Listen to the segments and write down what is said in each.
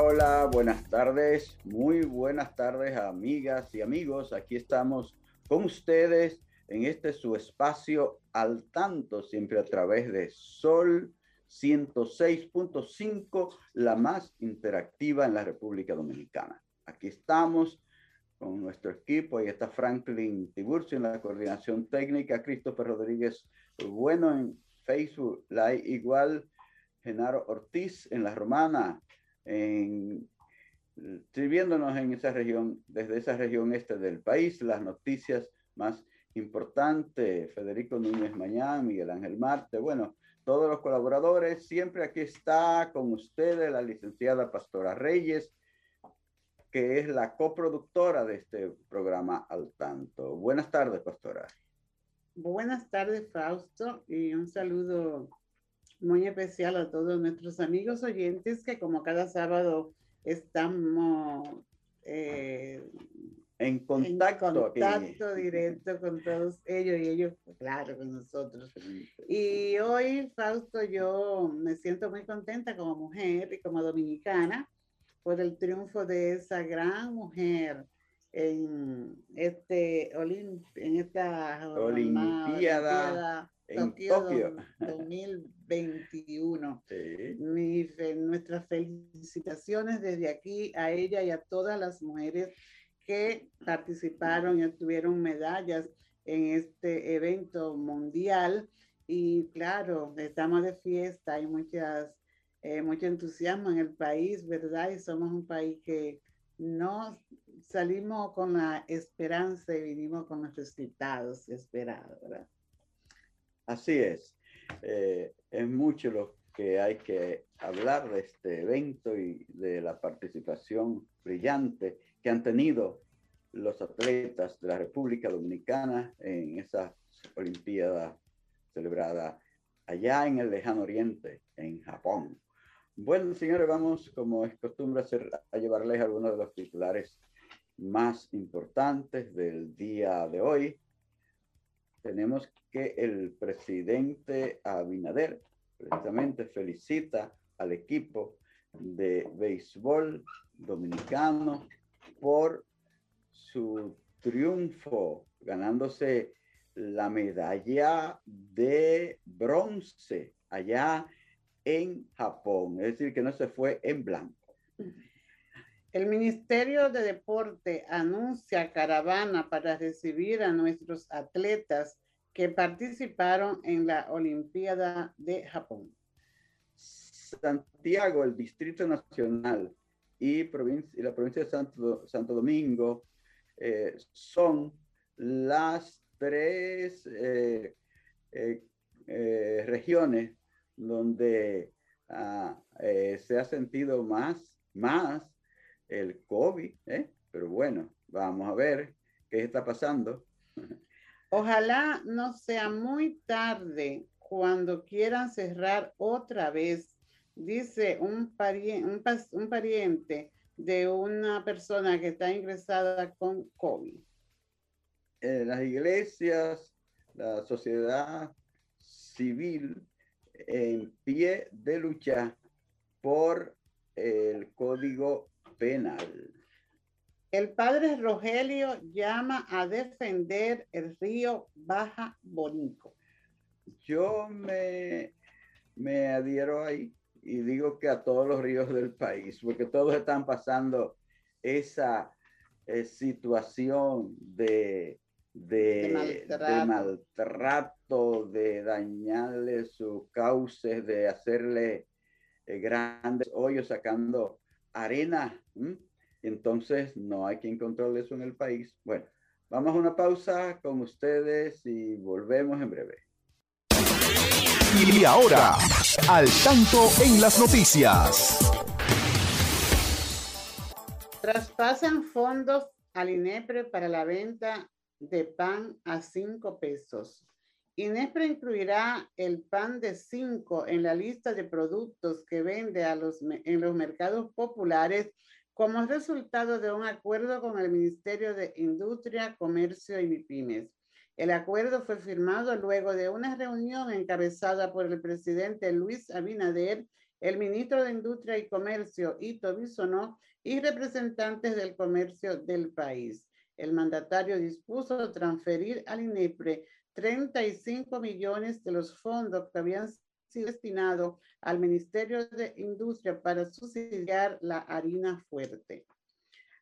Hola, buenas tardes, muy buenas tardes amigas y amigos. Aquí estamos con ustedes en este su espacio al tanto, siempre a través de Sol 106.5, la más interactiva en la República Dominicana. Aquí estamos con nuestro equipo, ahí está Franklin Tiburcio en la coordinación técnica, Christopher Rodríguez Bueno en Facebook, la igual Genaro Ortiz en la Romana, en, sirviéndonos en esa región, desde esa región este del país, las noticias más importantes, Federico Núñez Mañán, Miguel Ángel Marte, bueno, todos los colaboradores, siempre aquí está con ustedes la licenciada Pastora Reyes, que es la coproductora de este programa Al Tanto. Buenas tardes, Pastora. Buenas tardes, Fausto, y un saludo muy especial a todos nuestros amigos oyentes que como cada sábado estamos eh, en contacto, contacto directo con todos ellos y ellos, claro, con nosotros. Y hoy, Fausto, yo me siento muy contenta como mujer y como dominicana por el triunfo de esa gran mujer en este en esta Olimpiada en Tokio, 2021. nuestras felicitaciones desde aquí a ella y a todas las mujeres que participaron y obtuvieron medallas en este evento mundial. Y claro, estamos de fiesta, hay muchas, eh, mucho entusiasmo en el país, ¿verdad? Y somos un país que no salimos con la esperanza y vinimos con los resultados esperados, ¿verdad? Así es. Eh, es mucho lo que hay que hablar de este evento y de la participación brillante que han tenido los atletas de la República Dominicana en esa Olimpiada celebrada allá en el lejano oriente, en Japón. Bueno, señores, vamos, como es costumbre, a llevarles algunos de los titulares más importantes del día de hoy tenemos que el presidente Abinader precisamente felicita al equipo de béisbol dominicano por su triunfo, ganándose la medalla de bronce allá en Japón, es decir, que no se fue en blanco. El Ministerio de Deporte anuncia caravana para recibir a nuestros atletas que participaron en la Olimpiada de Japón. Santiago, el Distrito Nacional y, la provincia de Santo, Domingo eh, son las tres eh, eh, regiones donde ah, se ha sentido más, más el COVID, pero bueno, vamos a ver qué está pasando. Ojalá no sea muy tarde cuando quieran cerrar otra vez, dice un, pariente, un, pariente de una persona que está ingresada con COVID. Eh, las iglesias, la sociedad civil en pie de lucha por el código penal. El padre Rogelio llama a defender el río Baja Bonico. Yo me, me adhiero ahí y digo que a todos los ríos del país, porque todos están pasando esa eh, situación de, de, maltrato. de, dañarle sus cauces, de hacerle eh, grandes hoyos sacando arena. Entonces, no hay quien controle eso en el país. Bueno, vamos a una pausa con ustedes y volvemos en breve. Y ahora, al tanto en las noticias. Traspasan fondos al INEPRE para la venta de pan a 5 pesos. INEPRE incluirá el pan de 5 en la lista de productos que vende a los, en los mercados populares como resultado de un acuerdo con el Ministerio de Industria, Comercio y MIPIMES. El acuerdo fue firmado luego de una reunión encabezada por el presidente Luis Abinader, el ministro de Industria y Comercio, Ito Bisonó, y representantes del comercio del país. El mandatario dispuso transferir al INEPRE 35 millones de los fondos que habían sido destinados al Ministerio de Industria para subsidiar la harina fuerte.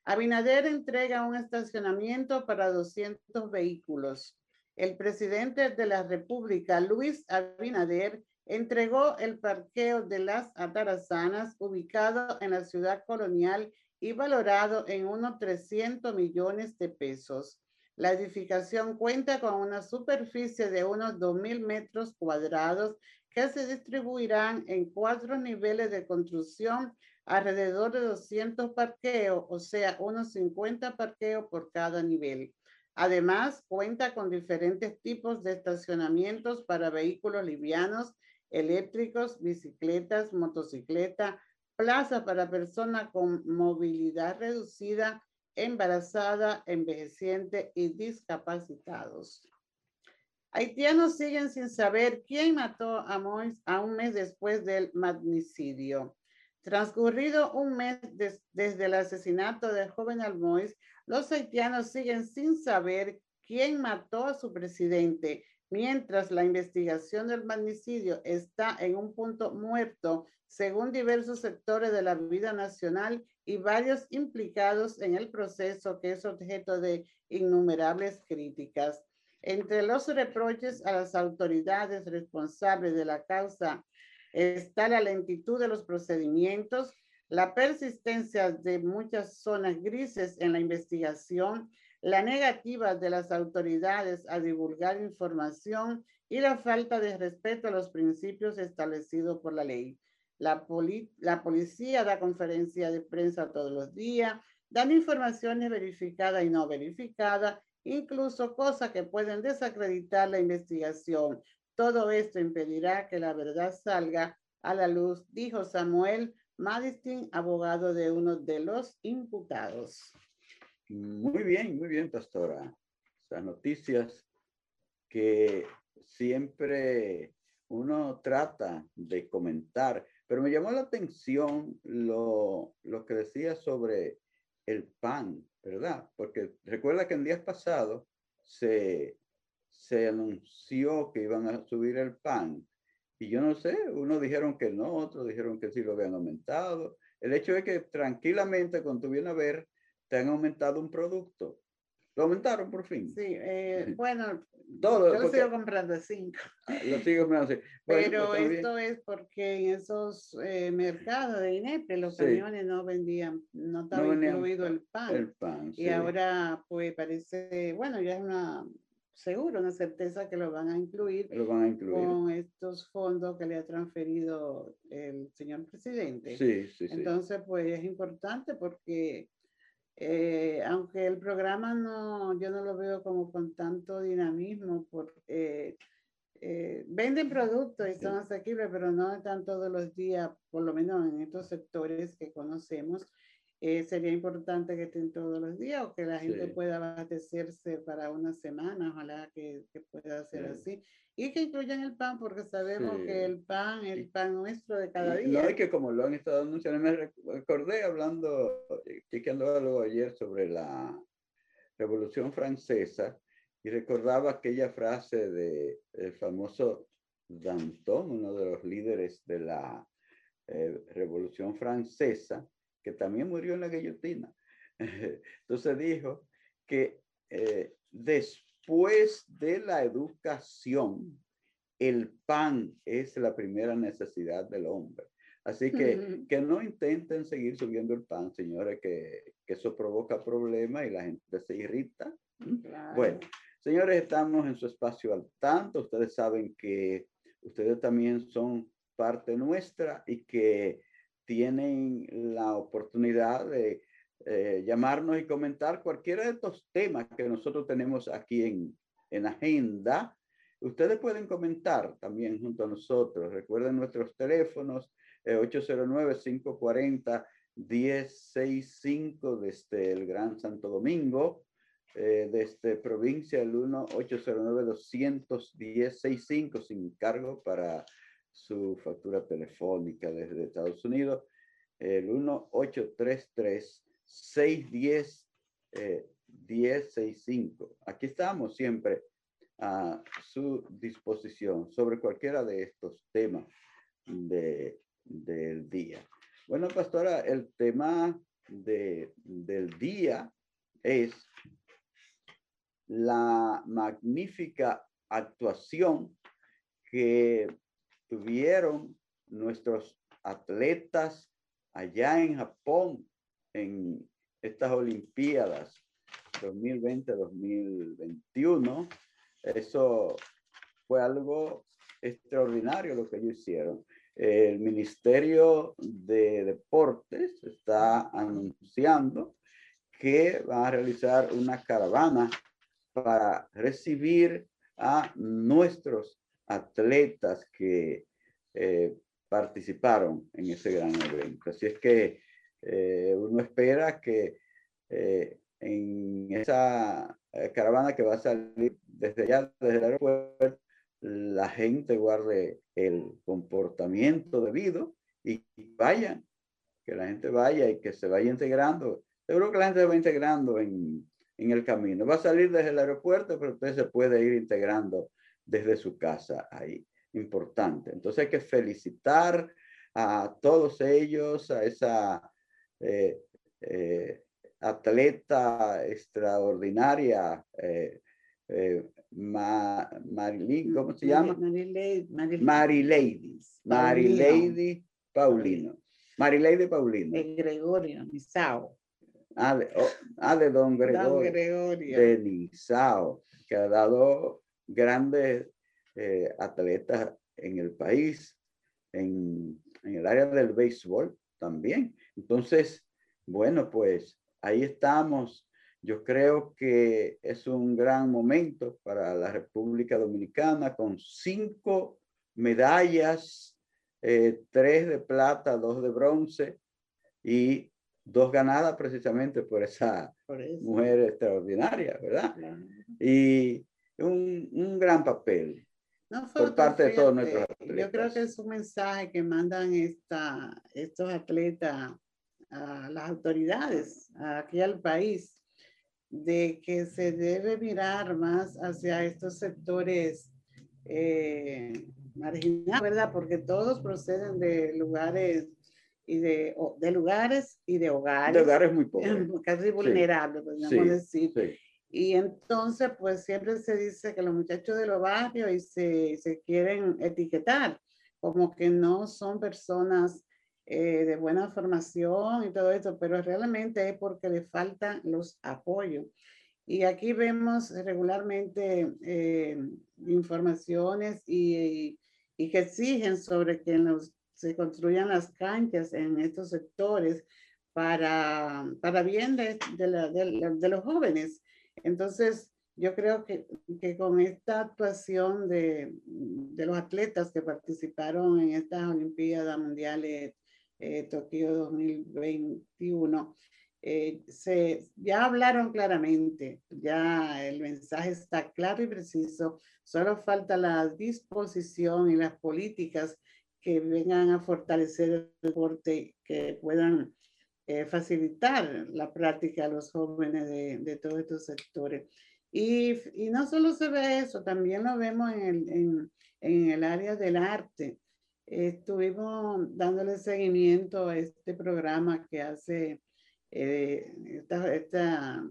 Abinader entrega un estacionamiento para 200 vehículos. El presidente de la República, Luis Abinader, entregó el parqueo de las Atarazanas ubicado en la ciudad colonial y valorado en unos 300 millones de pesos. La edificación cuenta con una superficie de unos 2.000 metros cuadrados que se distribuirán en cuatro niveles de construcción alrededor de 200 parqueos, o sea, unos 50 parqueos por cada nivel. Además, cuenta con diferentes tipos de estacionamientos para vehículos livianos, eléctricos, bicicletas, motocicleta, plaza para personas con movilidad reducida, embarazada, envejeciente y discapacitados. Haitianos siguen sin saber quién mató a Mois a un mes después del magnicidio. Transcurrido un mes desde el asesinato del joven Almois, los haitianos siguen sin saber quién mató a su presidente, mientras la investigación del magnicidio está en un punto muerto, según diversos sectores de la vida nacional y varios implicados en el proceso que es objeto de innumerables críticas. Entre los reproches a las autoridades responsables de la causa está la lentitud de los procedimientos, la persistencia de muchas zonas grises en la investigación, la negativa de las autoridades a divulgar información y la falta de respeto a los principios establecidos por la ley. La, policía da conferencia de prensa todos los días, dan informaciones verificadas y no verificadas, incluso cosas que pueden desacreditar la investigación. Todo esto impedirá que la verdad salga a la luz, dijo Samuel Madistin, abogado de uno de los imputados. Muy bien, muy bien, pastora. Estas noticias que siempre uno trata de comentar, pero me llamó la atención lo, lo que decía sobre el pan, ¿verdad? Porque recuerda que en días pasados se, se anunció que iban a subir el pan y yo no sé, unos dijeron que no, otros dijeron que sí lo habían aumentado. El hecho es que tranquilamente cuando tú vienes a ver, te han aumentado un producto. Lo aumentaron por fin. Sí, eh, bueno, Todo, yo lo sigo comprando cinco. Ah, lo sigo comprando cinco. Pero pues esto es porque en esos eh, mercados de INEPE los camiones no vendían, no estaba incluido el pan. El pan, Y ahora pues parece, bueno, ya es una seguro, una certeza que lo van a incluir, lo van a incluir. con estos fondos que le ha transferido el señor presidente. Sí, sí, sí. Entonces, pues es importante porque eh, aunque el programa no, yo no lo veo como con tanto dinamismo, porque eh, venden productos y son asequibles, pero no están todos los días, por lo menos en estos sectores que conocemos. Eh, sería importante que estén todos los días o que la gente pueda abastecerse para una semana, ojalá que, que pueda ser así. Y que incluyan el pan, porque sabemos que el pan, el pan nuestro de cada día. No, y que como lo han estado anunciando, me recordé hablando, chequeando algo ayer sobre la Revolución Francesa, y recordaba aquella frase de el famoso Danton, uno de los líderes de la eh, Revolución Francesa, que también murió en la guillotina. Entonces dijo que eh, después de la educación, el pan es la primera necesidad del hombre. Así que, que no intenten seguir subiendo el pan, señores, que, que eso provoca problemas y la gente se irrita. Bueno, señores, estamos en su espacio al tanto. Ustedes saben que ustedes también son parte nuestra y que tienen la oportunidad de eh, llamarnos y comentar cualquiera de estos temas que nosotros tenemos aquí en, en agenda. Ustedes pueden comentar también junto a nosotros. Recuerden nuestros teléfonos eh, 809-540-1065 desde el Gran Santo Domingo, eh, desde provincia el 1-809-210-65 sin cargo para su factura telefónica desde Estados Unidos, el 1-833-610-1065. Eh, Aquí estamos siempre a su disposición sobre cualquiera de estos temas de, del día. Bueno, pastora, el tema de, del día es la magnífica actuación que tuvieron nuestros atletas allá en Japón en estas Olimpiadas 2020-2021. Eso fue algo extraordinario lo que ellos hicieron. El Ministerio de Deportes está anunciando que va a realizar una caravana para recibir a nuestros atletas que eh, participaron en ese gran evento. Así es que eh, uno espera que eh, en esa caravana que va a salir desde allá, desde el aeropuerto, la gente guarde el comportamiento debido y vayan, que la gente vaya y que se vaya integrando. Seguro que la gente se va integrando en, en el camino. Va a salir desde el aeropuerto, pero usted se puede ir integrando desde su casa ahí. Importante. Entonces hay que felicitar a todos ellos, a esa eh, eh, atleta extraordinaria, eh, Marilyn, ¿cómo se llama? Marilady. Marilady Paulino. Marilady Paulino. Gregorio Misao. Ah de, oh, ah, de don Gregorio, don Gregorio. De Nizao, que ha dado grandes eh, atletas en el país, en, en, el área del béisbol también. Entonces, bueno, pues ahí estamos. Yo creo que es un gran momento para la República Dominicana con cinco medallas, eh, tres de plata, dos de bronce y dos ganadas precisamente por esa mujer extraordinaria, ¿verdad? Y un, un gran papel por parte de todos nuestros atletas. Yo creo que es un mensaje que mandan esta, estos atletas a las autoridades aquí al país de que se debe mirar más hacia estos sectores eh, marginados, ¿verdad? Porque todos proceden de lugares y de, de lugares y de hogares. De hogares muy pobres. Casi vulnerables, podríamos decir. Sí. Y entonces, pues siempre se dice que los muchachos de los barrios y se, se quieren etiquetar como que no son personas eh, de buena formación y todo eso, pero realmente es porque le faltan los apoyos. Y aquí vemos regularmente eh, informaciones y, y, que exigen sobre que los, se construyan las canchas en estos sectores para, para bien de, de, la, de, de los jóvenes entonces, yo creo que, que con esta actuación de, de, los atletas que participaron en estas Olimpiadas Mundiales eh, Tokio 2021, eh, se, ya hablaron claramente, ya el mensaje está claro y preciso, solo falta la disposición y las políticas que vengan a fortalecer el deporte, que puedan eh, facilitar la práctica a los jóvenes de, de todos estos sectores. Y, y, no solo se ve eso, también lo vemos en el, en, en el área del arte. Estuvimos dándole seguimiento a este programa que hace eh, esta,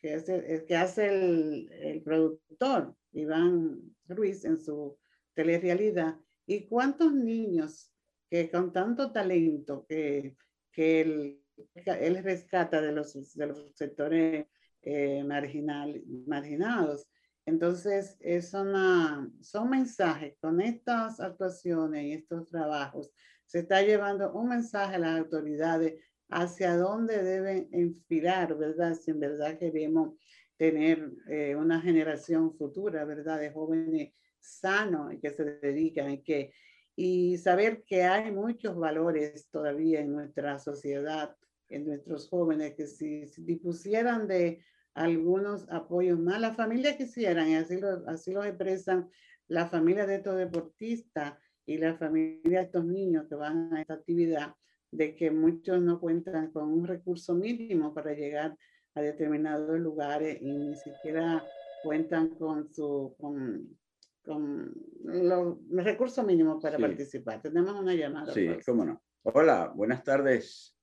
que hace, que hace el, el, productor Iván Ruiz en su telerealidad. ¿Y cuántos niños que con tanto talento que, que él, él rescata de los, de los sectores eh, marginal, marginados? Entonces, es una, son mensajes con estas actuaciones y estos trabajos. Se está llevando un mensaje a las autoridades hacia dónde deben inspirar, ¿verdad? Si en verdad queremos tener eh, una generación futura, ¿verdad? De jóvenes sanos y que se dedican y que y saber que hay muchos valores todavía en nuestra sociedad, en nuestros jóvenes, que si, si dispusieran de algunos apoyos más, las familias quisieran, y así lo, así lo expresan la familia de estos deportistas y la familia de estos niños que van a esta actividad, de que muchos no cuentan con un recurso mínimo para llegar a determinados lugares y ni siquiera cuentan con su con, con los, recursos mínimos para participar. Tenemos una llamada. Sí, cómo no. Hola, buenas tardes.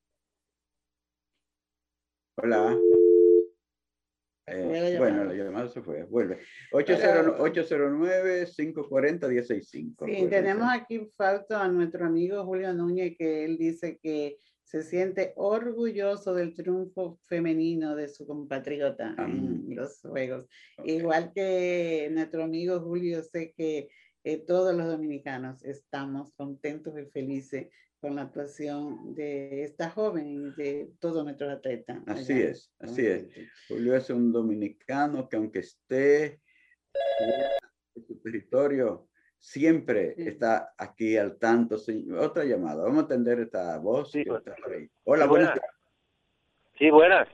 Hola. Eh, bueno, la llamada se fue, vuelve. 809-540-165. Sí, tenemos aquí falta a nuestro amigo Julio Núñez que él dice que se siente orgulloso del triunfo femenino de su compatriota en los Juegos. Igual que nuestro amigo Julio, sé que eh, todos los dominicanos estamos contentos y felices con la actuación de esta joven y de todos nuestros atletas. Así es, así es. Julio es un dominicano que aunque esté en su territorio, siempre está aquí al tanto. Otra llamada, vamos a atender esta voz. Sí, Hola, buenas. Sí, buenas.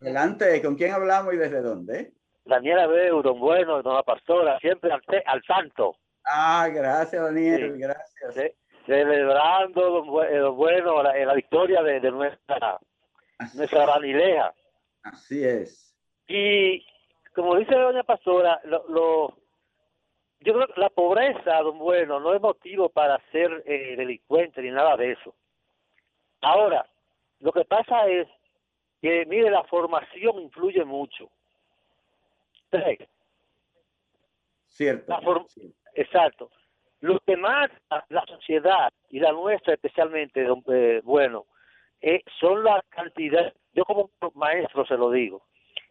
Adelante, ¿con quién hablamos y desde dónde? Daniela Beu, don Bueno, don la pastora, siempre al, al tanto. Ah, gracias, Daniel, gracias celebrando eh, lo, bueno, la, la, victoria de, de nuestra, nuestra vanileja. Así es. Y como dice doña Pastora, lo, lo, yo creo que la pobreza, don Bueno, no es motivo para ser eh, delincuente ni nada de eso. Ahora, lo que pasa es que, mire, la formación influye mucho. Cierto. Exacto. Lo que más la sociedad y la nuestra especialmente, eh, bueno, eh, son la cantidad, yo como maestro se lo digo,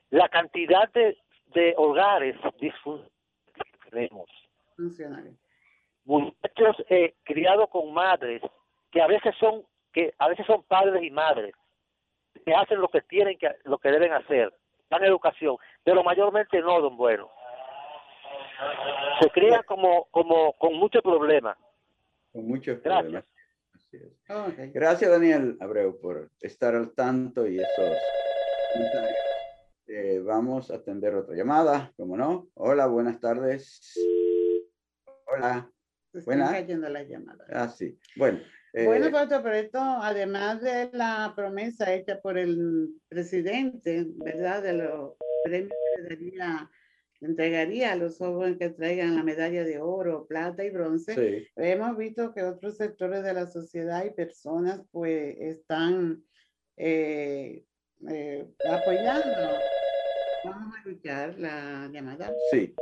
la cantidad de, de hogares disfuncionales. Muchachos eh, criados con madres que a veces son que a veces son padres y madres que hacen lo que tienen que lo que deben hacer, dan educación, pero mayormente no, don Bueno se crea como, como con muchos problemas. Con muchos problemas. Gracias. Gracias, Daniel Abreu, por estar al tanto y esos eh, vamos a atender otra llamada, como no. Hola, buenas tardes. Hola. Buenas. cayendo las llamadas. Ah, sí. Bueno. Eh, bueno, pero esto, además de la promesa hecha por el presidente, ¿verdad? De los premios que daría entregaría a los jóvenes que traigan la medalla de oro, plata y bronce. Hemos visto que otros sectores de la sociedad y personas pues están eh, eh, apoyando. Vamos a escuchar la llamada. Sí.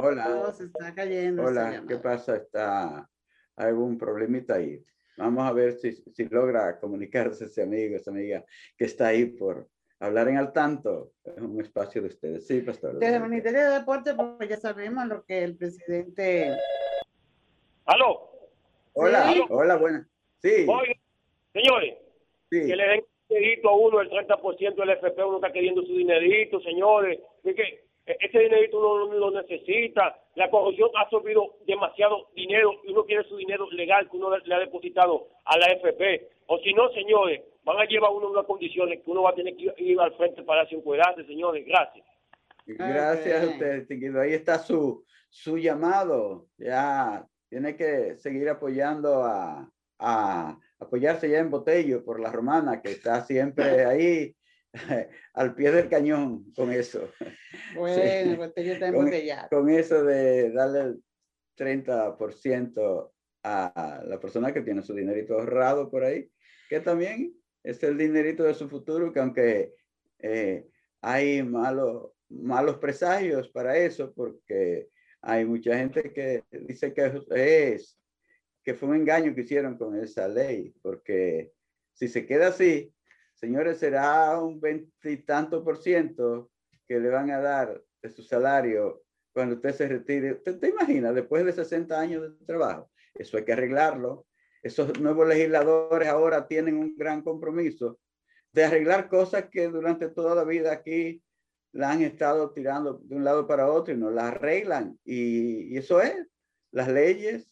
Hola. Oh, se está cayendo. Hola, ¿qué pasa? ¿Está algún problemita ahí? Vamos a ver si, si logra comunicarse ese amigo, esa amiga que está ahí por, hablar en al tanto es un espacio de ustedes. Sí, pastor. Desde el Ministerio de Deporte, pues ya sabemos lo que el presidente. ¿Aló? Hola, hola, buenas. Sí. señores, sí. que le den un dinerito a uno, el 30% del FP, uno está queriendo su dinerito, señores. Es que ese dinerito uno lo necesita. La corrupción ha absorbido demasiado dinero y uno quiere su dinero legal que uno le ha depositado a la FP. O si no, señores, van a llevar uno unas condiciones que uno va a tener que ir al frente para hacer un señores. Gracias. Gracias a usted, Ahí está su, su llamado. Ya tiene que seguir apoyando a, a apoyarse ya en Botello por la romana, que está siempre ahí al pie del cañón con eso. Bueno, Botello está con, con eso de darle el 30% a la persona que tiene su dinerito ahorrado por ahí, que también es el dinerito de su futuro, que aunque eh, hay malos, malos presagios para eso, porque hay mucha gente que dice que es, que fue un engaño que hicieron con esa ley, porque si se queda así, señores, será un veintitanto por ciento que le van a dar de su salario cuando usted se retire. ¿Usted te imagina después de 60 años de trabajo? Eso hay que arreglarlo. Esos nuevos legisladores ahora tienen un gran compromiso de arreglar cosas que durante toda la vida aquí la han estado tirando de un lado para otro y no las arreglan. Y, eso es, las leyes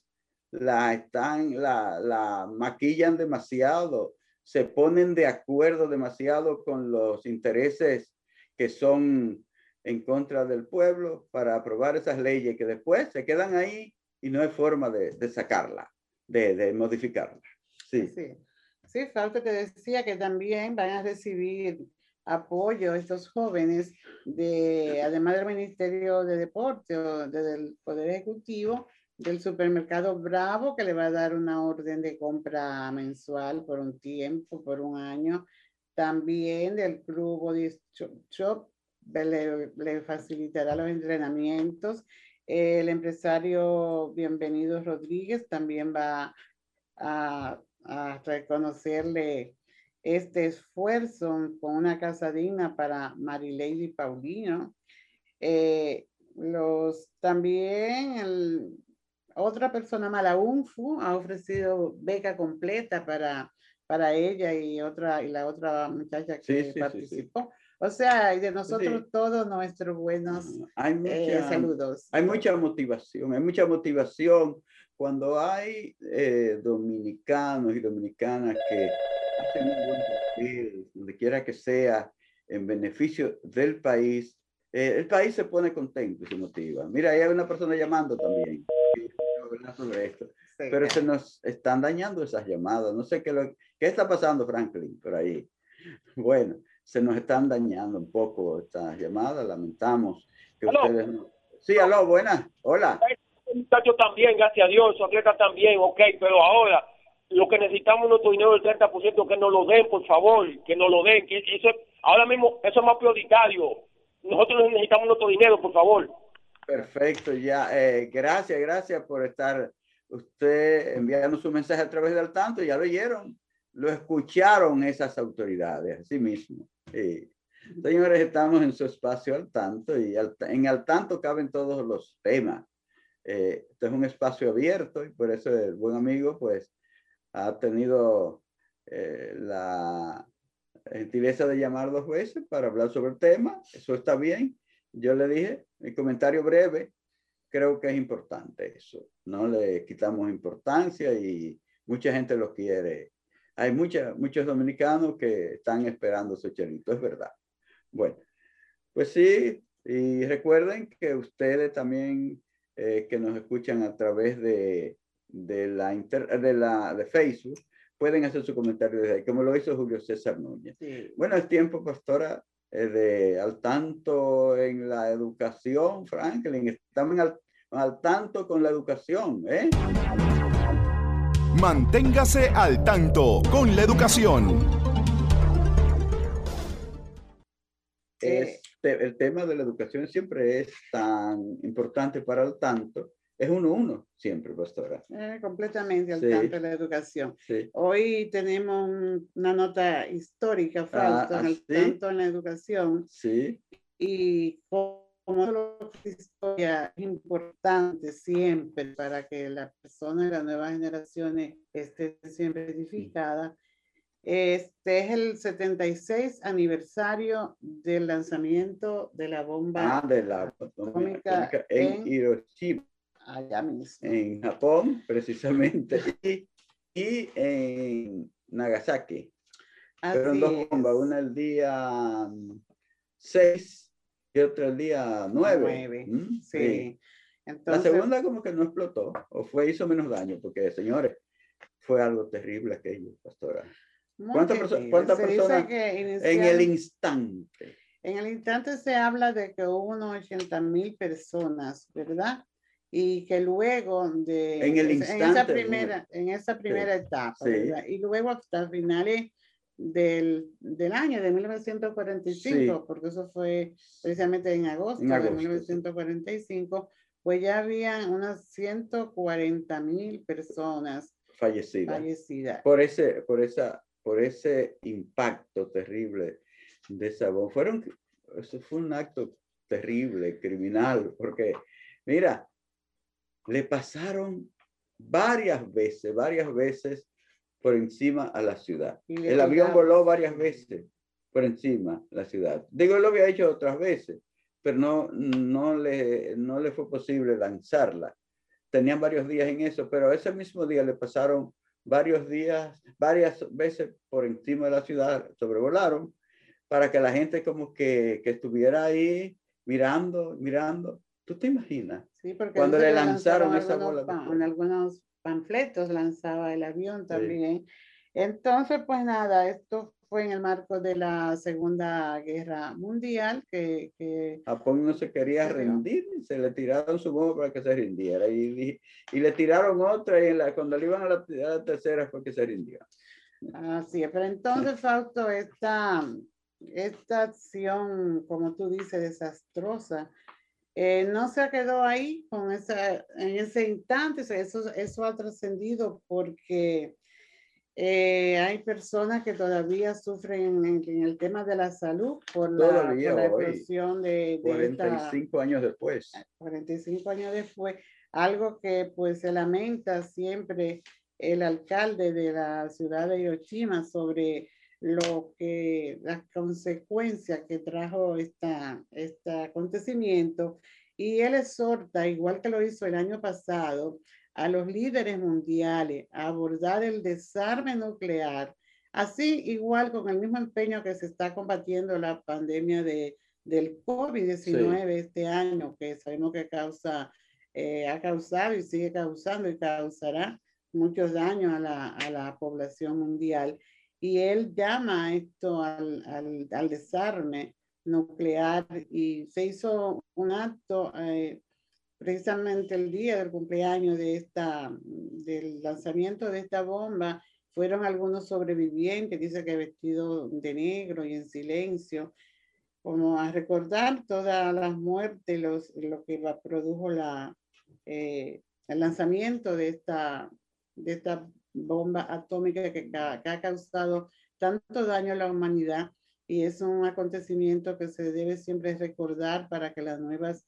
la están, la, la maquillan demasiado, se ponen de acuerdo demasiado con los intereses que son en contra del pueblo para aprobar esas leyes que después se quedan ahí y no hay forma de, de sacarla, de, de modificarla. Sí. sí. Sí, Falco te decía que también van a recibir apoyo estos jóvenes de, además del Ministerio de Deporte o del Poder Ejecutivo, del supermercado Bravo, que le va a dar una orden de compra mensual por un tiempo, por un año. También del Club Body Shop le, le facilitará los entrenamientos. El empresario Bienvenido Rodríguez también va a reconocerle este esfuerzo con una casa digna para Marilady Paulino. Eh, los, también otra persona mala, UNFU, ha ofrecido beca completa para, para ella y, otra, y la otra muchacha que participó. O sea, de nosotros todos nuestros buenos hay eh, saludos. Hay mucha motivación, hay mucha motivación cuando hay eh, dominicanos y dominicanas que hacen un buen papel, donde quiera que sea, en beneficio del país, eh, el país se pone contento y se motiva. Mira, hay una persona llamando también sobre esto, pero se nos están dañando esas llamadas. No sé qué, lo, qué está pasando, Franklin, por ahí. Bueno, se nos están dañando un poco estas llamadas, lamentamos que ustedes no... Sí, aló, buenas, hola muchachos también, gracias a Dior, su atleta también, ok, pero ahora lo que necesitamos es nuestro dinero del 30%, que nos lo den, por favor, que nos lo den, que eso ahora mismo eso es más prioritario. Nosotros necesitamos nuestro dinero, por favor. Perfecto, ya, eh, gracias, gracias por estar usted enviando su mensaje a través del tanto, ya lo oyeron, lo escucharon esas autoridades, así mismo. Señores, estamos en su espacio al tanto y en al tanto caben todos los temas eh, es un espacio abierto y por eso el buen amigo pues ha tenido eh, la gentileza de llamar dos veces para hablar sobre el tema. Eso está bien. Yo le dije, mi comentario breve, creo que es importante eso. No le quitamos importancia y mucha gente lo quiere. Hay mucha, muchos dominicanos que están esperando su chelito, es verdad. Bueno, pues sí, y recuerden que ustedes también eh, que nos escuchan a través de, de la, de la de Facebook pueden hacer su comentario desde ahí, como lo hizo Julio César Núñez. Bueno, es tiempo, pastora, de al tanto en la educación, Franklin. Estamos al, al tanto con la educación, ¿eh? Manténgase al tanto con la educación. Es el tema de la educación siempre es tan importante para el tanto. Es uno uno siempre, pastora. Eh, completamente al tanto de la educación. Hoy tenemos una nota histórica, Fausto, ah, al tanto en la educación. Sí. Y como la historia es importante siempre para que la persona de las nuevas generaciones esté siempre edificada. Este es el 76 aniversario del lanzamiento de la bomba ah, de la atómica en, Hiroshima. Allá mismo. En Japón, precisamente, y, en Nagasaki. Fueron dos bombas, una el día 6 y otra el día 9. ¿Mm? Sí. la segunda como que no explotó, o fue, hizo menos daño, porque, señores, fue algo terrible aquello, pastora. ¿Cuántas personas en el instante? En el instante se habla de que hubo unos 80 mil personas, ¿verdad? Y que luego de en, el instante, esa primera, en esa primera etapa, ¿verdad? Y luego hasta finales del, del año de 1945, porque eso fue precisamente en agosto, de 1945, pues ya había unas 140 mil personas fallecidas. fallecidas. Por, ese, por, esa, por ese impacto terrible de esa bomba. Fueron, eso fue un acto terrible, criminal, porque mira, le pasaron varias veces, varias veces por encima a la ciudad. El avión voló varias veces por encima de la ciudad. Digo, lo había hecho otras veces, pero no, no, le, no le fue posible lanzarla. Tenían varios días en eso, pero ese mismo día le pasaron varios días, varias veces por encima de la ciudad, sobrevolaron, para que la gente como que, que estuviera ahí mirando, mirando. ¿Tú te imaginas? Sí, porque cuando le lanzaron, esa bola. En algunos panfletos lanzaba el avión también. Entonces, pues nada, esto fue en el marco de la Segunda Guerra Mundial que... que Japón no se quería rendir, se le tiraron su bomba para que se rindiera y, y, le tiraron otra y la, cuando le iban a la, tercera fue que se rindió. Así es, pero entonces, Fausto, esta, esta acción, como tú dices, desastrosa, eh, no se quedó ahí con esa, en ese instante, eso, eso ha trascendido porque eh, hay personas que todavía sufren en, el tema de la salud por la, explosión de, 45 años después. 45 años después, algo que pues se lamenta siempre el alcalde de la ciudad de Hiroshima sobre lo que las consecuencias que trajo esta, este acontecimiento y él exhorta, igual que lo hizo el año pasado, a los líderes mundiales a abordar el desarme nuclear, así igual con el mismo empeño que se está combatiendo la pandemia de, del COVID-19 este año, que sabemos que causa, eh, ha causado y sigue causando y causará muchos daños a la, a la población mundial. Y él llama esto al, al, al desarme nuclear y se hizo un acto eh, precisamente el día del cumpleaños de esta, del lanzamiento de esta bomba, fueron algunos sobrevivientes, dice que vestido de negro y en silencio, como a recordar todas las muertes, los, lo que produjo la, eh, el lanzamiento de esta, de esta bomba atómica que, que ha causado tanto daño a la humanidad y es un acontecimiento que se debe siempre recordar para que las nuevas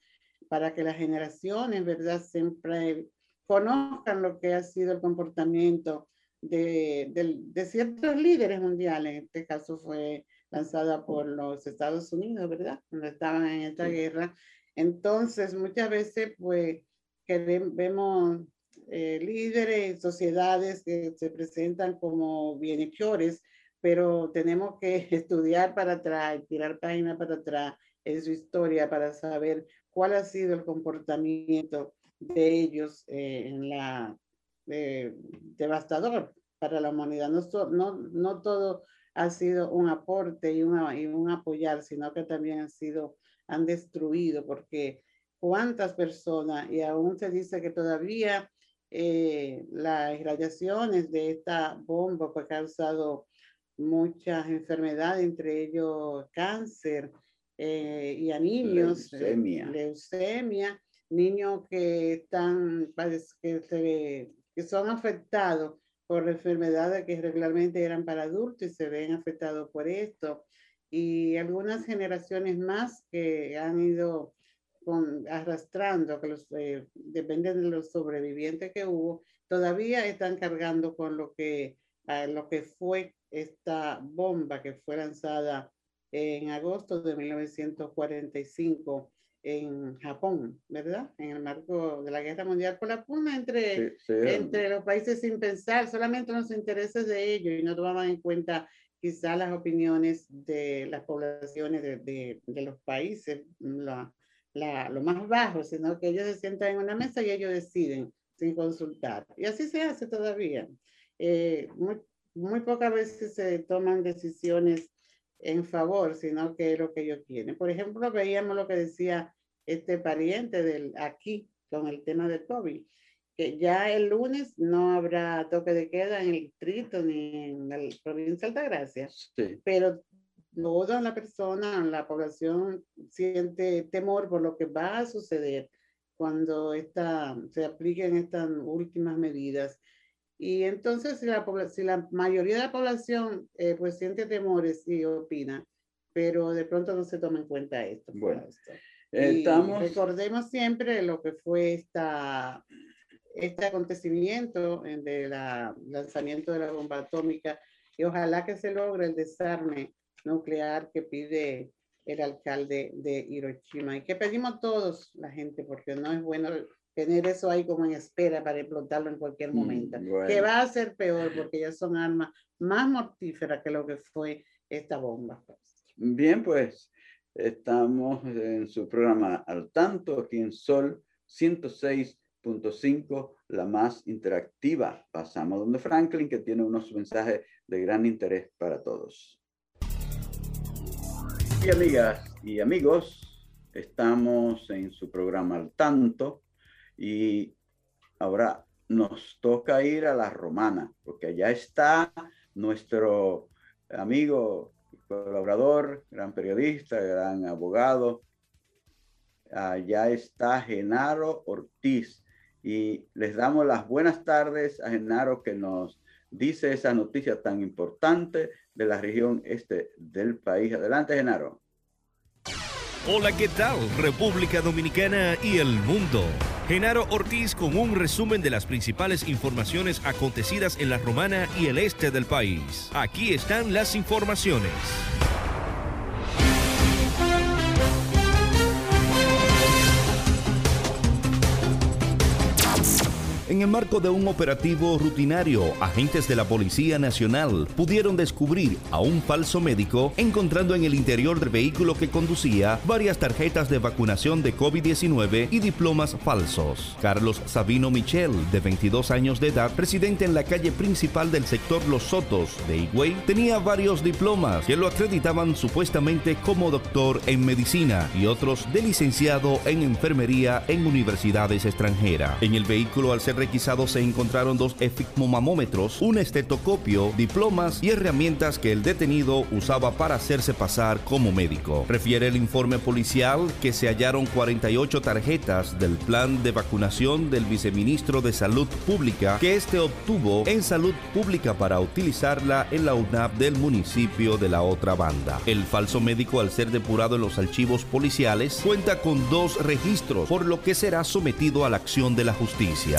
para que las generaciones, ¿verdad? Siempre conozcan lo que ha sido el comportamiento de, de, ciertos líderes mundiales. En este caso fue lanzada por los Estados Unidos, ¿verdad? Cuando estaban en esta guerra. Entonces, muchas veces, pues, que vemos eh, líderes, sociedades que se presentan como bienhechores, pero tenemos que estudiar para atrás, tirar página para atrás en su historia para saber cuál ha sido el comportamiento de ellos eh, en la eh, devastador para la humanidad. No, no, no todo ha sido un aporte y, una, y un apoyar, sino que también han sido, han destruido, porque cuántas personas, y aún se dice que todavía eh, las radiaciones de esta bomba ha causado muchas enfermedades, entre ellos cáncer, eh, y a niños, eh, leucemia, niños que están, que, que son afectados por enfermedades que regularmente eran para adultos y se ven afectados por esto. Y algunas generaciones más que han ido con, arrastrando, que los, eh, dependen de los sobrevivientes que hubo, todavía están cargando con lo que, lo que fue esta bomba que fue lanzada en agosto de 1945 en Japón, ¿verdad? En el marco de la Guerra Mundial por la puna entre, entre los países sin pensar solamente los intereses de ellos y no tomaban en cuenta quizás las opiniones de las poblaciones de, de, los países, la, la, lo más bajo, sino que ellos se sientan en una mesa y ellos deciden sin consultar. Y así se hace todavía. Eh, muy, muy pocas veces se toman decisiones en favor, sino que es lo que ellos quieren. Por ejemplo, veíamos lo que decía este pariente del aquí con el tema de COVID, que ya el lunes no habrá toque de queda en el distrito ni en la provincia de Altagracia, pero toda la persona, la población siente temor por lo que va a suceder cuando esta, se apliquen estas últimas medidas. Y entonces, si la, si la mayoría de la población eh, pues siente temores y opina, pero de pronto no se toma en cuenta esto. Bueno, estamos... recordemos siempre lo que fue esta este acontecimiento del lanzamiento de la bomba atómica y ojalá que se logre el desarme nuclear que pide el alcalde de Hiroshima y que pedimos todos la gente porque no es bueno tener eso ahí como en espera para explotarlo en cualquier mm, momento, que va a ser peor porque ya son armas más mortíferas que lo que fue esta bomba. Bien, pues estamos en su programa al tanto aquí en Sol 106 Punto 5, la más interactiva. Pasamos donde Franklin, que tiene unos mensajes de gran interés para todos. Y amigas y amigos, estamos en su programa al tanto y ahora nos toca ir a la romana, porque allá está nuestro amigo, colaborador, gran periodista, gran abogado. Allá está Genaro Ortiz y les damos las buenas tardes a Genaro que nos dice esa noticia tan importante de la región este del país. Adelante, Genaro. Hola, ¿qué tal? República Dominicana y el mundo. Genaro Ortiz con un resumen de las principales informaciones acontecidas en la Romana y el este del país. Aquí están las informaciones. En el marco de un operativo rutinario, agentes de la Policía Nacional pudieron descubrir a un falso médico encontrando en el interior del vehículo que conducía varias tarjetas de vacunación de COVID-19 y diplomas falsos. Carlos Sabino Michel, de 22 años de edad, residente en la calle principal del sector Los Sotos de Higüey, tenía varios diplomas que lo acreditaban supuestamente como doctor en medicina y otros de licenciado en enfermería en universidades extranjeras. En el vehículo, al ser requisados se encontraron dos efigmomamómetros, un estetoscopio, diplomas y herramientas que el detenido usaba para hacerse pasar como médico. Refiere el informe policial que se hallaron 48 tarjetas del plan de vacunación del viceministro de Salud Pública que este obtuvo en Salud Pública para utilizarla en la UNAP del municipio de la otra banda. El falso médico al ser depurado en los archivos policiales cuenta con dos registros, por lo que será sometido a la acción de la justicia.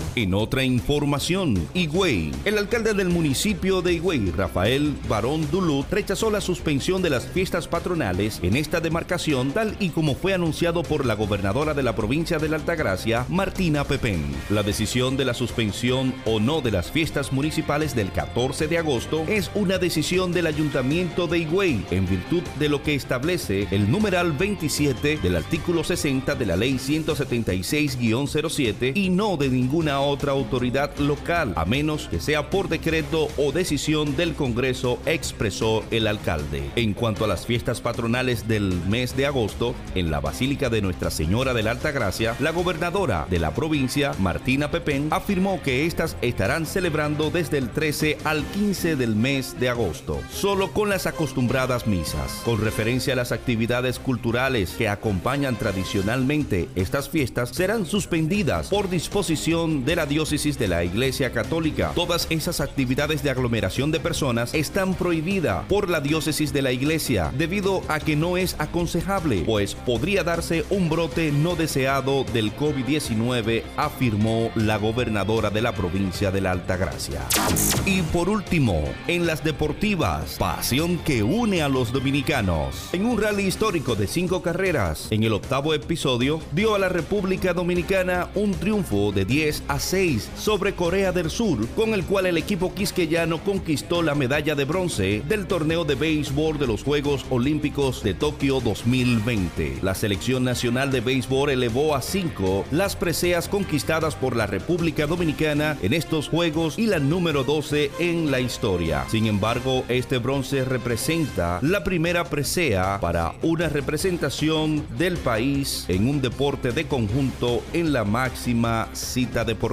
En otra información, Higüey. El alcalde del municipio de Higüey, Rafael Barón Dulut, rechazó la suspensión de las fiestas patronales en esta demarcación, tal y como fue anunciado por la gobernadora de la provincia de la Altagracia, Martina Pepén. La decisión de la suspensión o no de las fiestas municipales del 14 de agosto es una decisión del ayuntamiento de Higüey, en virtud de lo que establece el numeral 27 del artículo 60 de la ley 176-07 y no de ninguna otra autoridad local, a menos que sea por decreto o decisión del Congreso, expresó el alcalde. En cuanto a las fiestas patronales del mes de agosto, en la Basílica de Nuestra Señora de la Alta Gracia, la gobernadora de la provincia, Martina Pepén, afirmó que estas estarán celebrando desde el 13 al 15 del mes de agosto, solo con las acostumbradas misas. Con referencia a las actividades culturales que acompañan tradicionalmente estas fiestas, serán suspendidas por disposición de la diócesis de la Iglesia Católica. Todas esas actividades de aglomeración de personas están prohibidas por la diócesis de la Iglesia debido a que no es aconsejable, pues podría darse un brote no deseado del COVID-19, afirmó la gobernadora de la provincia de la Altagracia. Y por último, en las deportivas, pasión que une a los dominicanos. En un rally histórico de cinco carreras, en el octavo episodio, dio a la República Dominicana un triunfo de 10 a 6 sobre Corea del Sur, con el cual el equipo quisqueyano conquistó la medalla de bronce del torneo de béisbol de los Juegos Olímpicos de Tokio 2020. La selección nacional de béisbol elevó a 5 las preseas conquistadas por la República Dominicana en estos Juegos y la número 12 en la historia. Sin embargo, este bronce representa la primera presea para una representación del país en un deporte de conjunto en la máxima cita deportiva.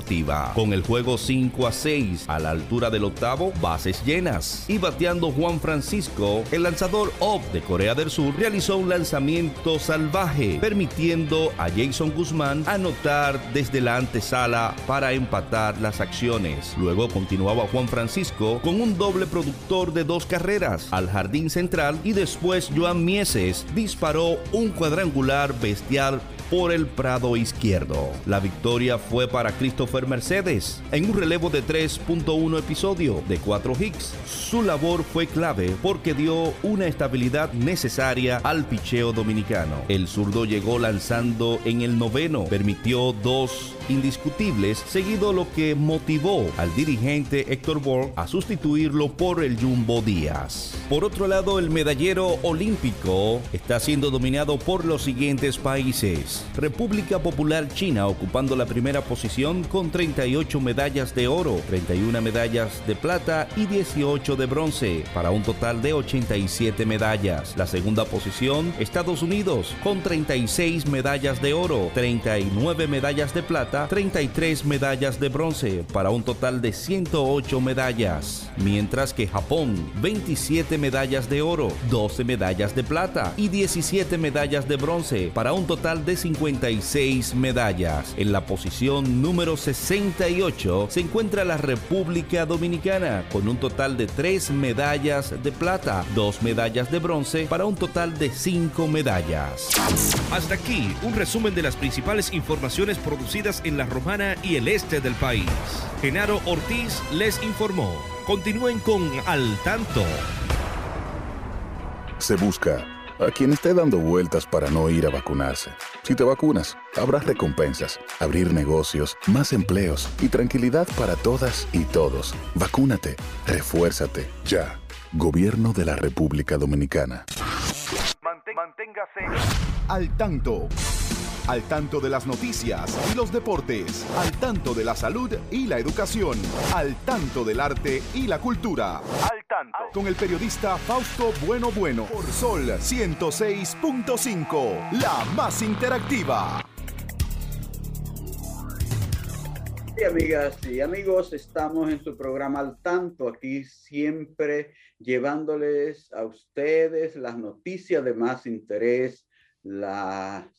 Con el juego 5 a 6 a la altura del octavo, bases llenas. Y bateando Juan Francisco, el lanzador off de Corea del Sur realizó un lanzamiento salvaje, permitiendo a Jason Guzmán anotar desde la antesala para empatar las acciones. Luego continuaba Juan Francisco con un doble productor de dos carreras al jardín central y después Joan Mieses disparó un cuadrangular bestial por el prado izquierdo. La victoria fue para Mercedes en un relevo de 3.1 episodio de 4 hits. Su labor fue clave porque dio una estabilidad necesaria al picheo dominicano. El zurdo llegó lanzando en el noveno, permitió dos indiscutibles, seguido lo que motivó al dirigente Héctor Borg a sustituirlo por el Jumbo Díaz. Por otro lado, el medallero olímpico está siendo dominado por los siguientes países. República Popular China ocupando la primera posición con 38 medallas de oro, 31 medallas de plata y 18 de bronce, para un total de 87 medallas. La segunda posición, Estados Unidos, con 36 medallas de oro, 39 medallas de plata 33 medallas de bronce para un total de 108 medallas, mientras que Japón 27 medallas de oro, 12 medallas de plata y 17 medallas de bronce para un total de 56 medallas. En la posición número 68 se encuentra la República Dominicana con un total de 3 medallas de plata, 2 medallas de bronce para un total de 5 medallas. Hasta aquí un resumen de las principales informaciones producidas en la Romana y el este del país. Genaro Ortiz les informó. Continúen con Al Tanto. Se busca a quien esté dando vueltas para no ir a vacunarse. Si te vacunas, habrá recompensas, abrir negocios, más empleos y tranquilidad para todas y todos. Vacúnate, refuérzate, ya. Gobierno de la República Dominicana. Manténgase al tanto al tanto de las noticias y los deportes, al tanto de la salud y la educación, al tanto del arte y la cultura. Al tanto. Con el periodista Fausto Bueno Bueno por Sol 106.5, la más interactiva. Y amigas y amigos, estamos en su programa Al Tanto, aquí siempre llevándoles a ustedes las noticias de más interés, las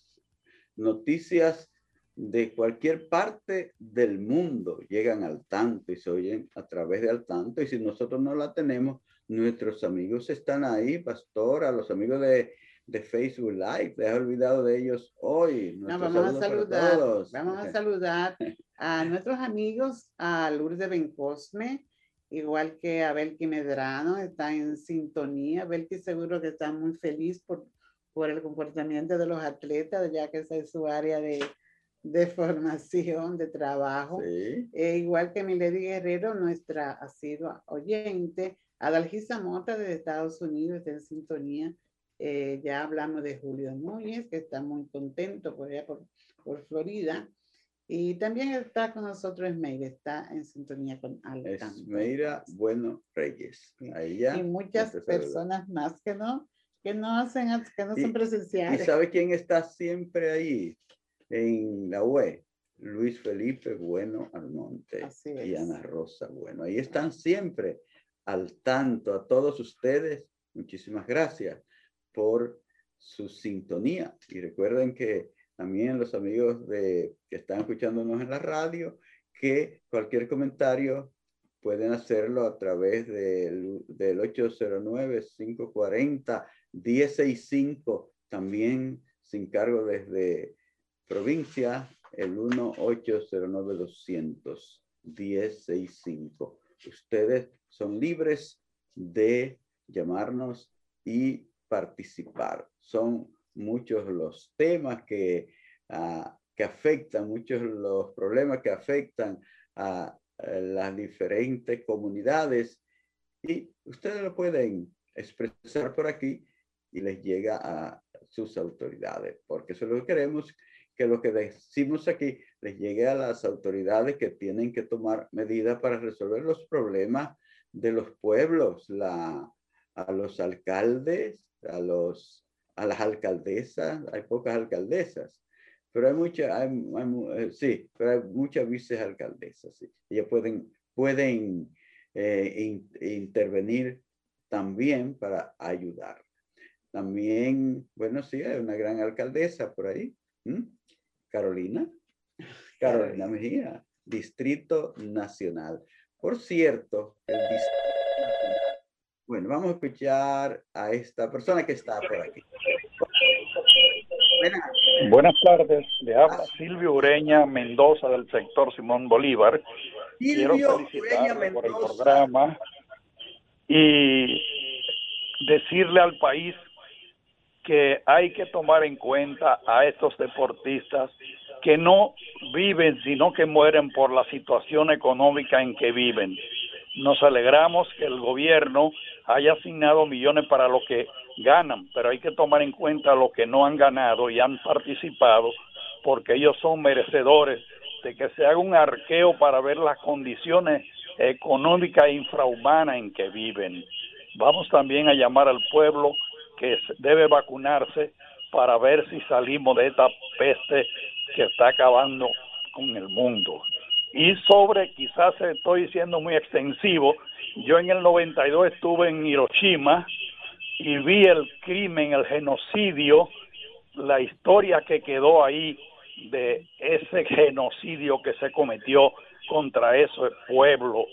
noticias de cualquier parte del mundo llegan al tanto y se oyen a través de al tanto. Y si nosotros no la tenemos, nuestros amigos están ahí, pastora, los amigos de, de Facebook Live. Te has olvidado de ellos hoy. vamos a saludar. Vamos a saludar a nuestros amigos, a Lourdes Bencosme, igual que a Belki Medrano, está en sintonía. Belki seguro que está muy feliz por por el comportamiento de los atletas, ya que esa es su área de, de formación, de trabajo. E igual que Milady Guerrero, nuestra asidua oyente, Adalgisa Mota de Estados Unidos está en sintonía. Eh, ya hablamos de Julio Núñez, que está muy contento por allá por, por Florida. Y también está con nosotros Esmeira, está en sintonía con Alejandro. Esmeira Bueno Reyes. Ahí y muchas personas más que no que no hacen, que no son presenciales. ¿Y sabe quién está siempre ahí en la web? Luis Felipe Bueno Almonte y Ana Rosa Bueno. Ahí están siempre al tanto a todos ustedes. Muchísimas gracias por su sintonía. Y recuerden que también los amigos de, que están escuchándonos en la radio, que cualquier comentario pueden hacerlo a través del, del 809-540 165 también sin cargo desde provincia, el 1-809-200, 1065. Ustedes son libres de llamarnos y participar. Son muchos los temas que, uh, que afectan, muchos los problemas que afectan a, las diferentes comunidades y ustedes lo pueden expresar por aquí y les llega a sus autoridades, porque eso queremos, que lo que decimos aquí les llegue a las autoridades que tienen que tomar medidas para resolver los problemas de los pueblos, a los alcaldes, a, los, a las alcaldesas, hay pocas alcaldesas, pero hay muchas, hay, eh, sí, pero hay muchas vicealcaldesas. Ellas pueden, pueden eh, intervenir también para ayudar. También, bueno, sí, hay una gran alcaldesa por ahí, Carolina, Carolina Mejía, Distrito Nacional. Por cierto, el Distrito Nacional. Bueno, vamos a escuchar a esta persona que está por aquí. Buenas, tardes, le habla Silvio Ureña Mendoza del sector Simón Bolívar. Quiero felicitarle por el programa y decirle al país que hay que tomar en cuenta a estos deportistas que no viven, sino que mueren por la situación económica en que viven. Nos alegramos que el gobierno haya asignado millones para lo que ganan, pero hay que tomar en cuenta lo que no han ganado y han participado, porque ellos son merecedores de que se haga un arqueo para ver las condiciones económicas e infrahumanas en que viven. Vamos también a llamar al pueblo que debe vacunarse para ver si salimos de esta peste que está acabando con el mundo. Y sobre, quizás estoy siendo muy extensivo, yo en el 92 estuve en Hiroshima y vi el crimen, el genocidio, la historia que quedó ahí de ese genocidio que se cometió contra ese pueblo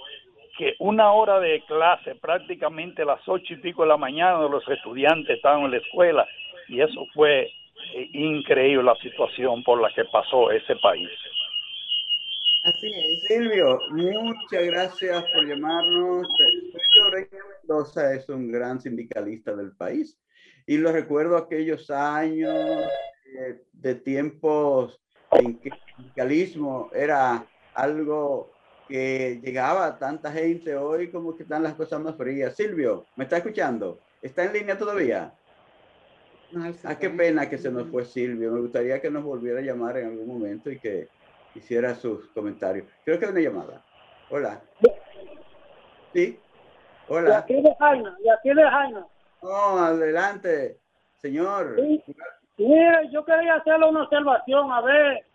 que una hora de clase, prácticamente las ocho y pico de la mañana, los estudiantes estaban en la escuela y eso fue eh, increíble la situación por la que pasó ese país. Así es. Silvio, muchas gracias por llamarnos. Silvio Mendoza es un gran sindicalista del país y lo recuerdo aquellos años eh, de tiempos en que el sindicalismo era algo que llegaba tanta gente hoy como que están las cosas más frías. Silvio, ¿me está escuchando? ¿Está en línea todavía? ah, qué pena que se nos fue Silvio. Me gustaría que nos volviera a llamar en algún momento y que hiciera sus comentarios. Creo que hay una llamada. Hola. Sí. Hola. Y aquí de Jaina, y aquí de Jaina. Oh, adelante, señor. Mire, yo quería hacerle una observación, a ver,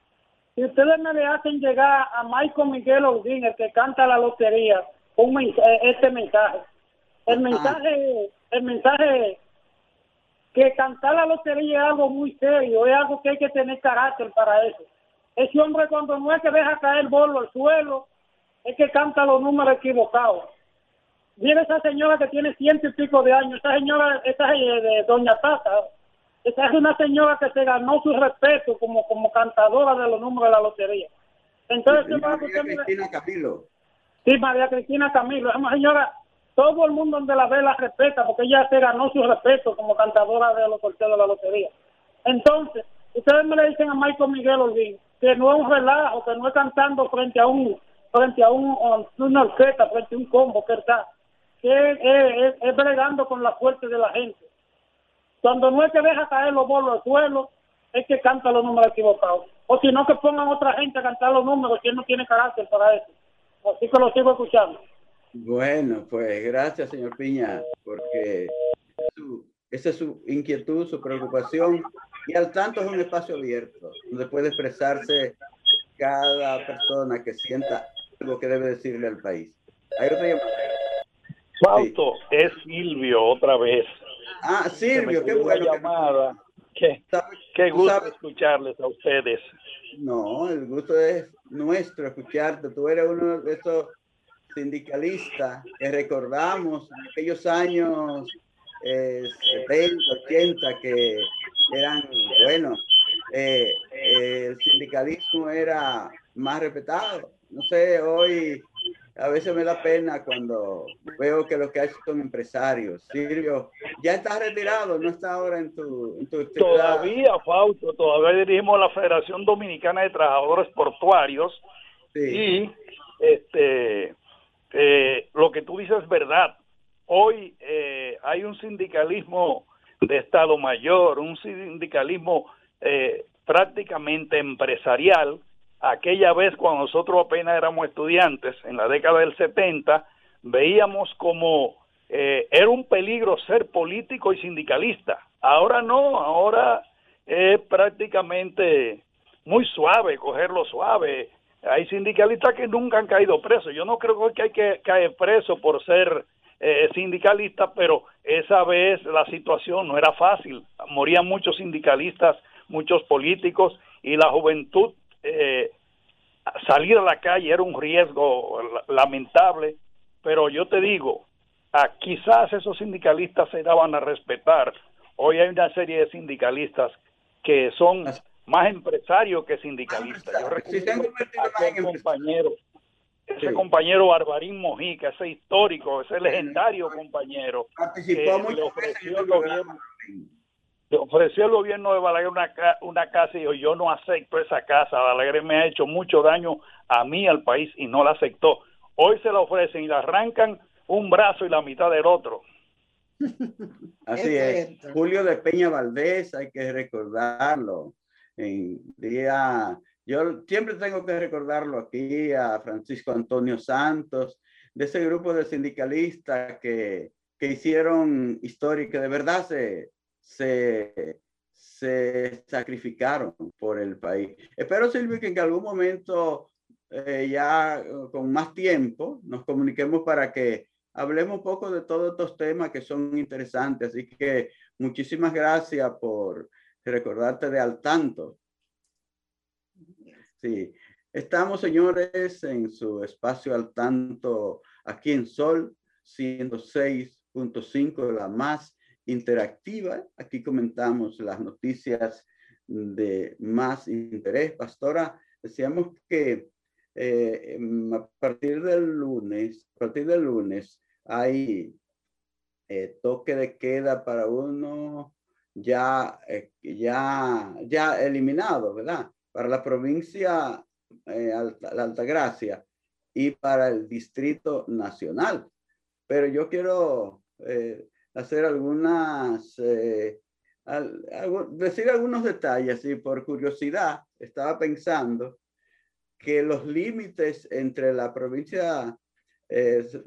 si ustedes me le hacen llegar a Michael Miguel Odín, el que canta la lotería, un eh, este mensaje. El mensaje, el mensaje que cantar la lotería es algo muy serio, es algo que hay que tener carácter para eso. Ese hombre cuando no es que deja caer el bolo al suelo, es que canta los números equivocados. Mira esa señora que tiene ciento y pico de años, esa señora, esa es de Doña Tata, esa es una señora que se ganó su respeto como, como cantadora de los números de la lotería. Entonces, sí, María Cristina Camilo. Sí, María Cristina Camilo. Es una señora, todo el mundo donde la ve la respeta porque ella se ganó su respeto como cantadora de los sorteos de la lotería. Entonces, ustedes me le dicen a Michael Miguel Olguín que no es un relajo, que no es cantando frente a un frente a un, una orquesta, frente a un combo que está, que es, es bregando con la fuerza de la gente cuando no es que deja caer los bolos al suelo, es que canta los números equivocados. O si no, que pongan otra gente a cantar los números, que no tiene carácter para eso. Así que lo sigo escuchando. Bueno, pues gracias, señor Piña, porque esa es su inquietud, su preocupación. Y al tanto es un espacio abierto, donde puede expresarse cada persona que sienta algo que debe decirle al país. Hay otra llamada. Fausto, es Silvio otra vez. Ah, Silvio, qué bueno. Llamada. Qué, qué gusto escucharles a ustedes. No, el gusto es nuestro escucharte. Tú eres uno de esos sindicalistas que recordamos en aquellos años 70, 80 que eran, bueno, eh, el sindicalismo era más respetado. No sé, hoy a veces me da pena cuando veo que lo que hay son empresarios. Silvio, ya está retirado, no está ahora en tu, en tu Todavía, Fausto, todavía dirigimos la Federación Dominicana de Trabajadores Portuarios y este eh, lo que tú dices es verdad. Hoy eh, hay un sindicalismo de Estado Mayor, un sindicalismo eh, prácticamente empresarial. Aquella vez cuando nosotros apenas éramos estudiantes, en la década del 70, veíamos como eh, era un peligro ser político y sindicalista. Ahora no, ahora es prácticamente muy suave, cogerlo suave. Hay sindicalistas que nunca han caído presos. Yo no creo que hay que caer preso por ser eh, sindicalista, pero esa vez la situación no era fácil. Morían muchos sindicalistas, muchos políticos y la juventud eh, salir a la calle era un riesgo lamentable, pero yo te digo, quizás esos sindicalistas se daban a respetar. Hoy hay una serie de sindicalistas que son más empresarios que sindicalistas. Yo recuerdo a compañero ese compañero Barbarín Mojica, ese histórico, ese legendario compañero, participó le ofreció el gobierno, le ofreció el gobierno de Balaguer una, una casa y yo, yo no acepto esa casa, Balaguer me ha hecho mucho daño a mí, al país, y no la aceptó. Hoy se la ofrecen y la arrancan un brazo y la mitad del otro. Así es. Julio de Peña Valdés, hay que recordarlo. En día yo siempre tengo que recordarlo aquí a Francisco Antonio Santos, de ese grupo de sindicalistas que, que hicieron historia y que de verdad se, se, se sacrificaron por el país. Espero, Silvio, que en algún momento, eh, ya con más tiempo, nos comuniquemos para que hablemos un poco de todos estos temas que son interesantes. Así que muchísimas gracias por recordarte de al tanto Sí, estamos señores en su espacio al tanto aquí en Sol 106.5, la más interactiva. Aquí comentamos las noticias de más interés. Pastora, decíamos que eh, em, a partir del lunes, a partir del lunes hay eh, toque de queda para uno ya, eh, ya, ya eliminado, ¿verdad? para la provincia, Alta, la Altagracia y para el Distrito Nacional. Pero yo quiero hacer algunas, eh, decir algunos detalles y por curiosidad estaba pensando que los límites entre la provincia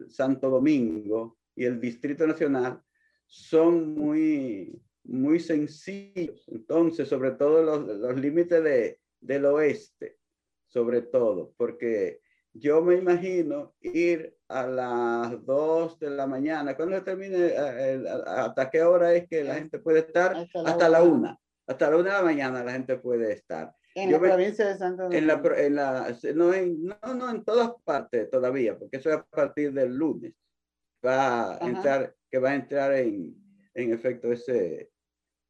Santo Domingo y el Distrito Nacional son muy, muy sencillos. Entonces, sobre todo los, los límites de, del oeste, sobre todo, porque yo me imagino ir a las 2 de la mañana, cuando termine, eh, hasta qué hora es que la gente puede estar, hasta la, 1, hasta la 1 de la mañana la gente puede estar. En la provincia de Santo Domingo. En la, en la, no, en, no, no, en todas partes todavía, porque eso es a partir del lunes. Va a entrar, que va a entrar en, en efecto ese,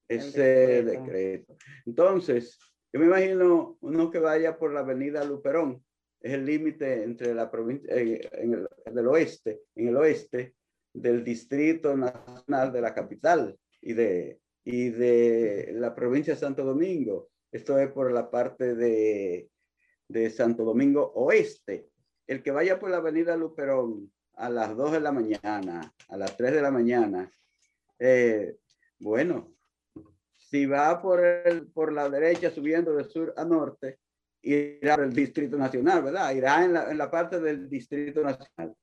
ese decreto. Entonces, yo me imagino uno que vaya por la avenida Luperón, es el límite entre la provincia, eh, del oeste, en el oeste del Distrito Nacional de la capital y de, y de la provincia de Santo Domingo. Esto es por la parte de, de Santo Domingo Oeste. El que vaya por la avenida Luperón a las 2 de la mañana, a las 3 de la mañana, eh, bueno, si va por, el, por la derecha subiendo de sur a norte, irá al Distrito Nacional, ¿verdad? Irá en la, en la parte del Distrito Nacional.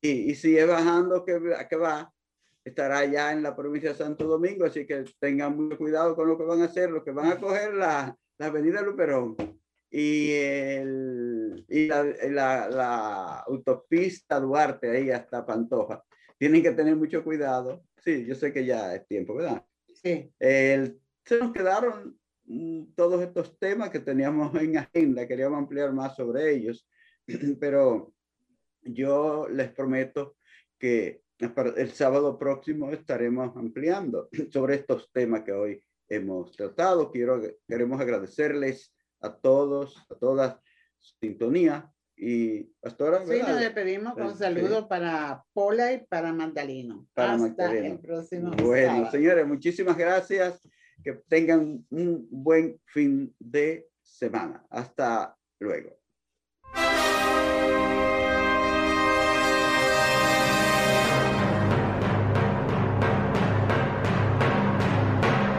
Y, y si es bajando que, que va, estará ya en la provincia de Santo Domingo, así que tengan mucho cuidado con lo que van a hacer, lo que van a coger la, la avenida Luperón y, el, y la, la, la, autopista Duarte ahí hasta Pantoja. Tienen que tener mucho cuidado. Sí, yo sé que ya es tiempo, ¿verdad? Sí. El se nos quedaron todos estos temas que teníamos en agenda, queríamos ampliar más sobre ellos, pero yo les prometo que el sábado próximo estaremos ampliando sobre estos temas que hoy hemos tratado. Quiero, queremos agradecerles a todos, a todas sintonía y pastora. Sí, nos despedimos con un saludo para Pola y para Magdaleno. Para Hasta el próximo Bueno, señores, muchísimas gracias. Que tengan un buen fin de semana. Hasta luego.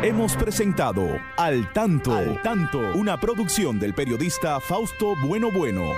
Hemos presentado Al Tanto, Al Tanto, una producción del periodista Fausto Bueno Bueno.